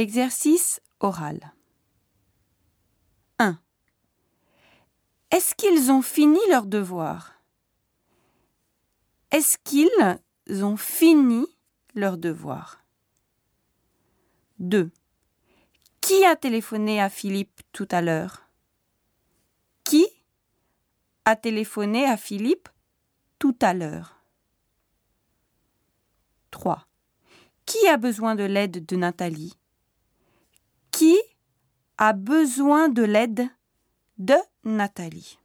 Exercice oral. 1. Est-ce qu'ils ont fini leur devoir? Est-ce qu'ils ont fini leur devoir? 2. Qui a téléphoné à Philippe tout à l'heure? Qui a téléphoné à Philippe tout à l'heure? 3. Qui a besoin de l'aide de Nathalie? A besoin de l'aide de Nathalie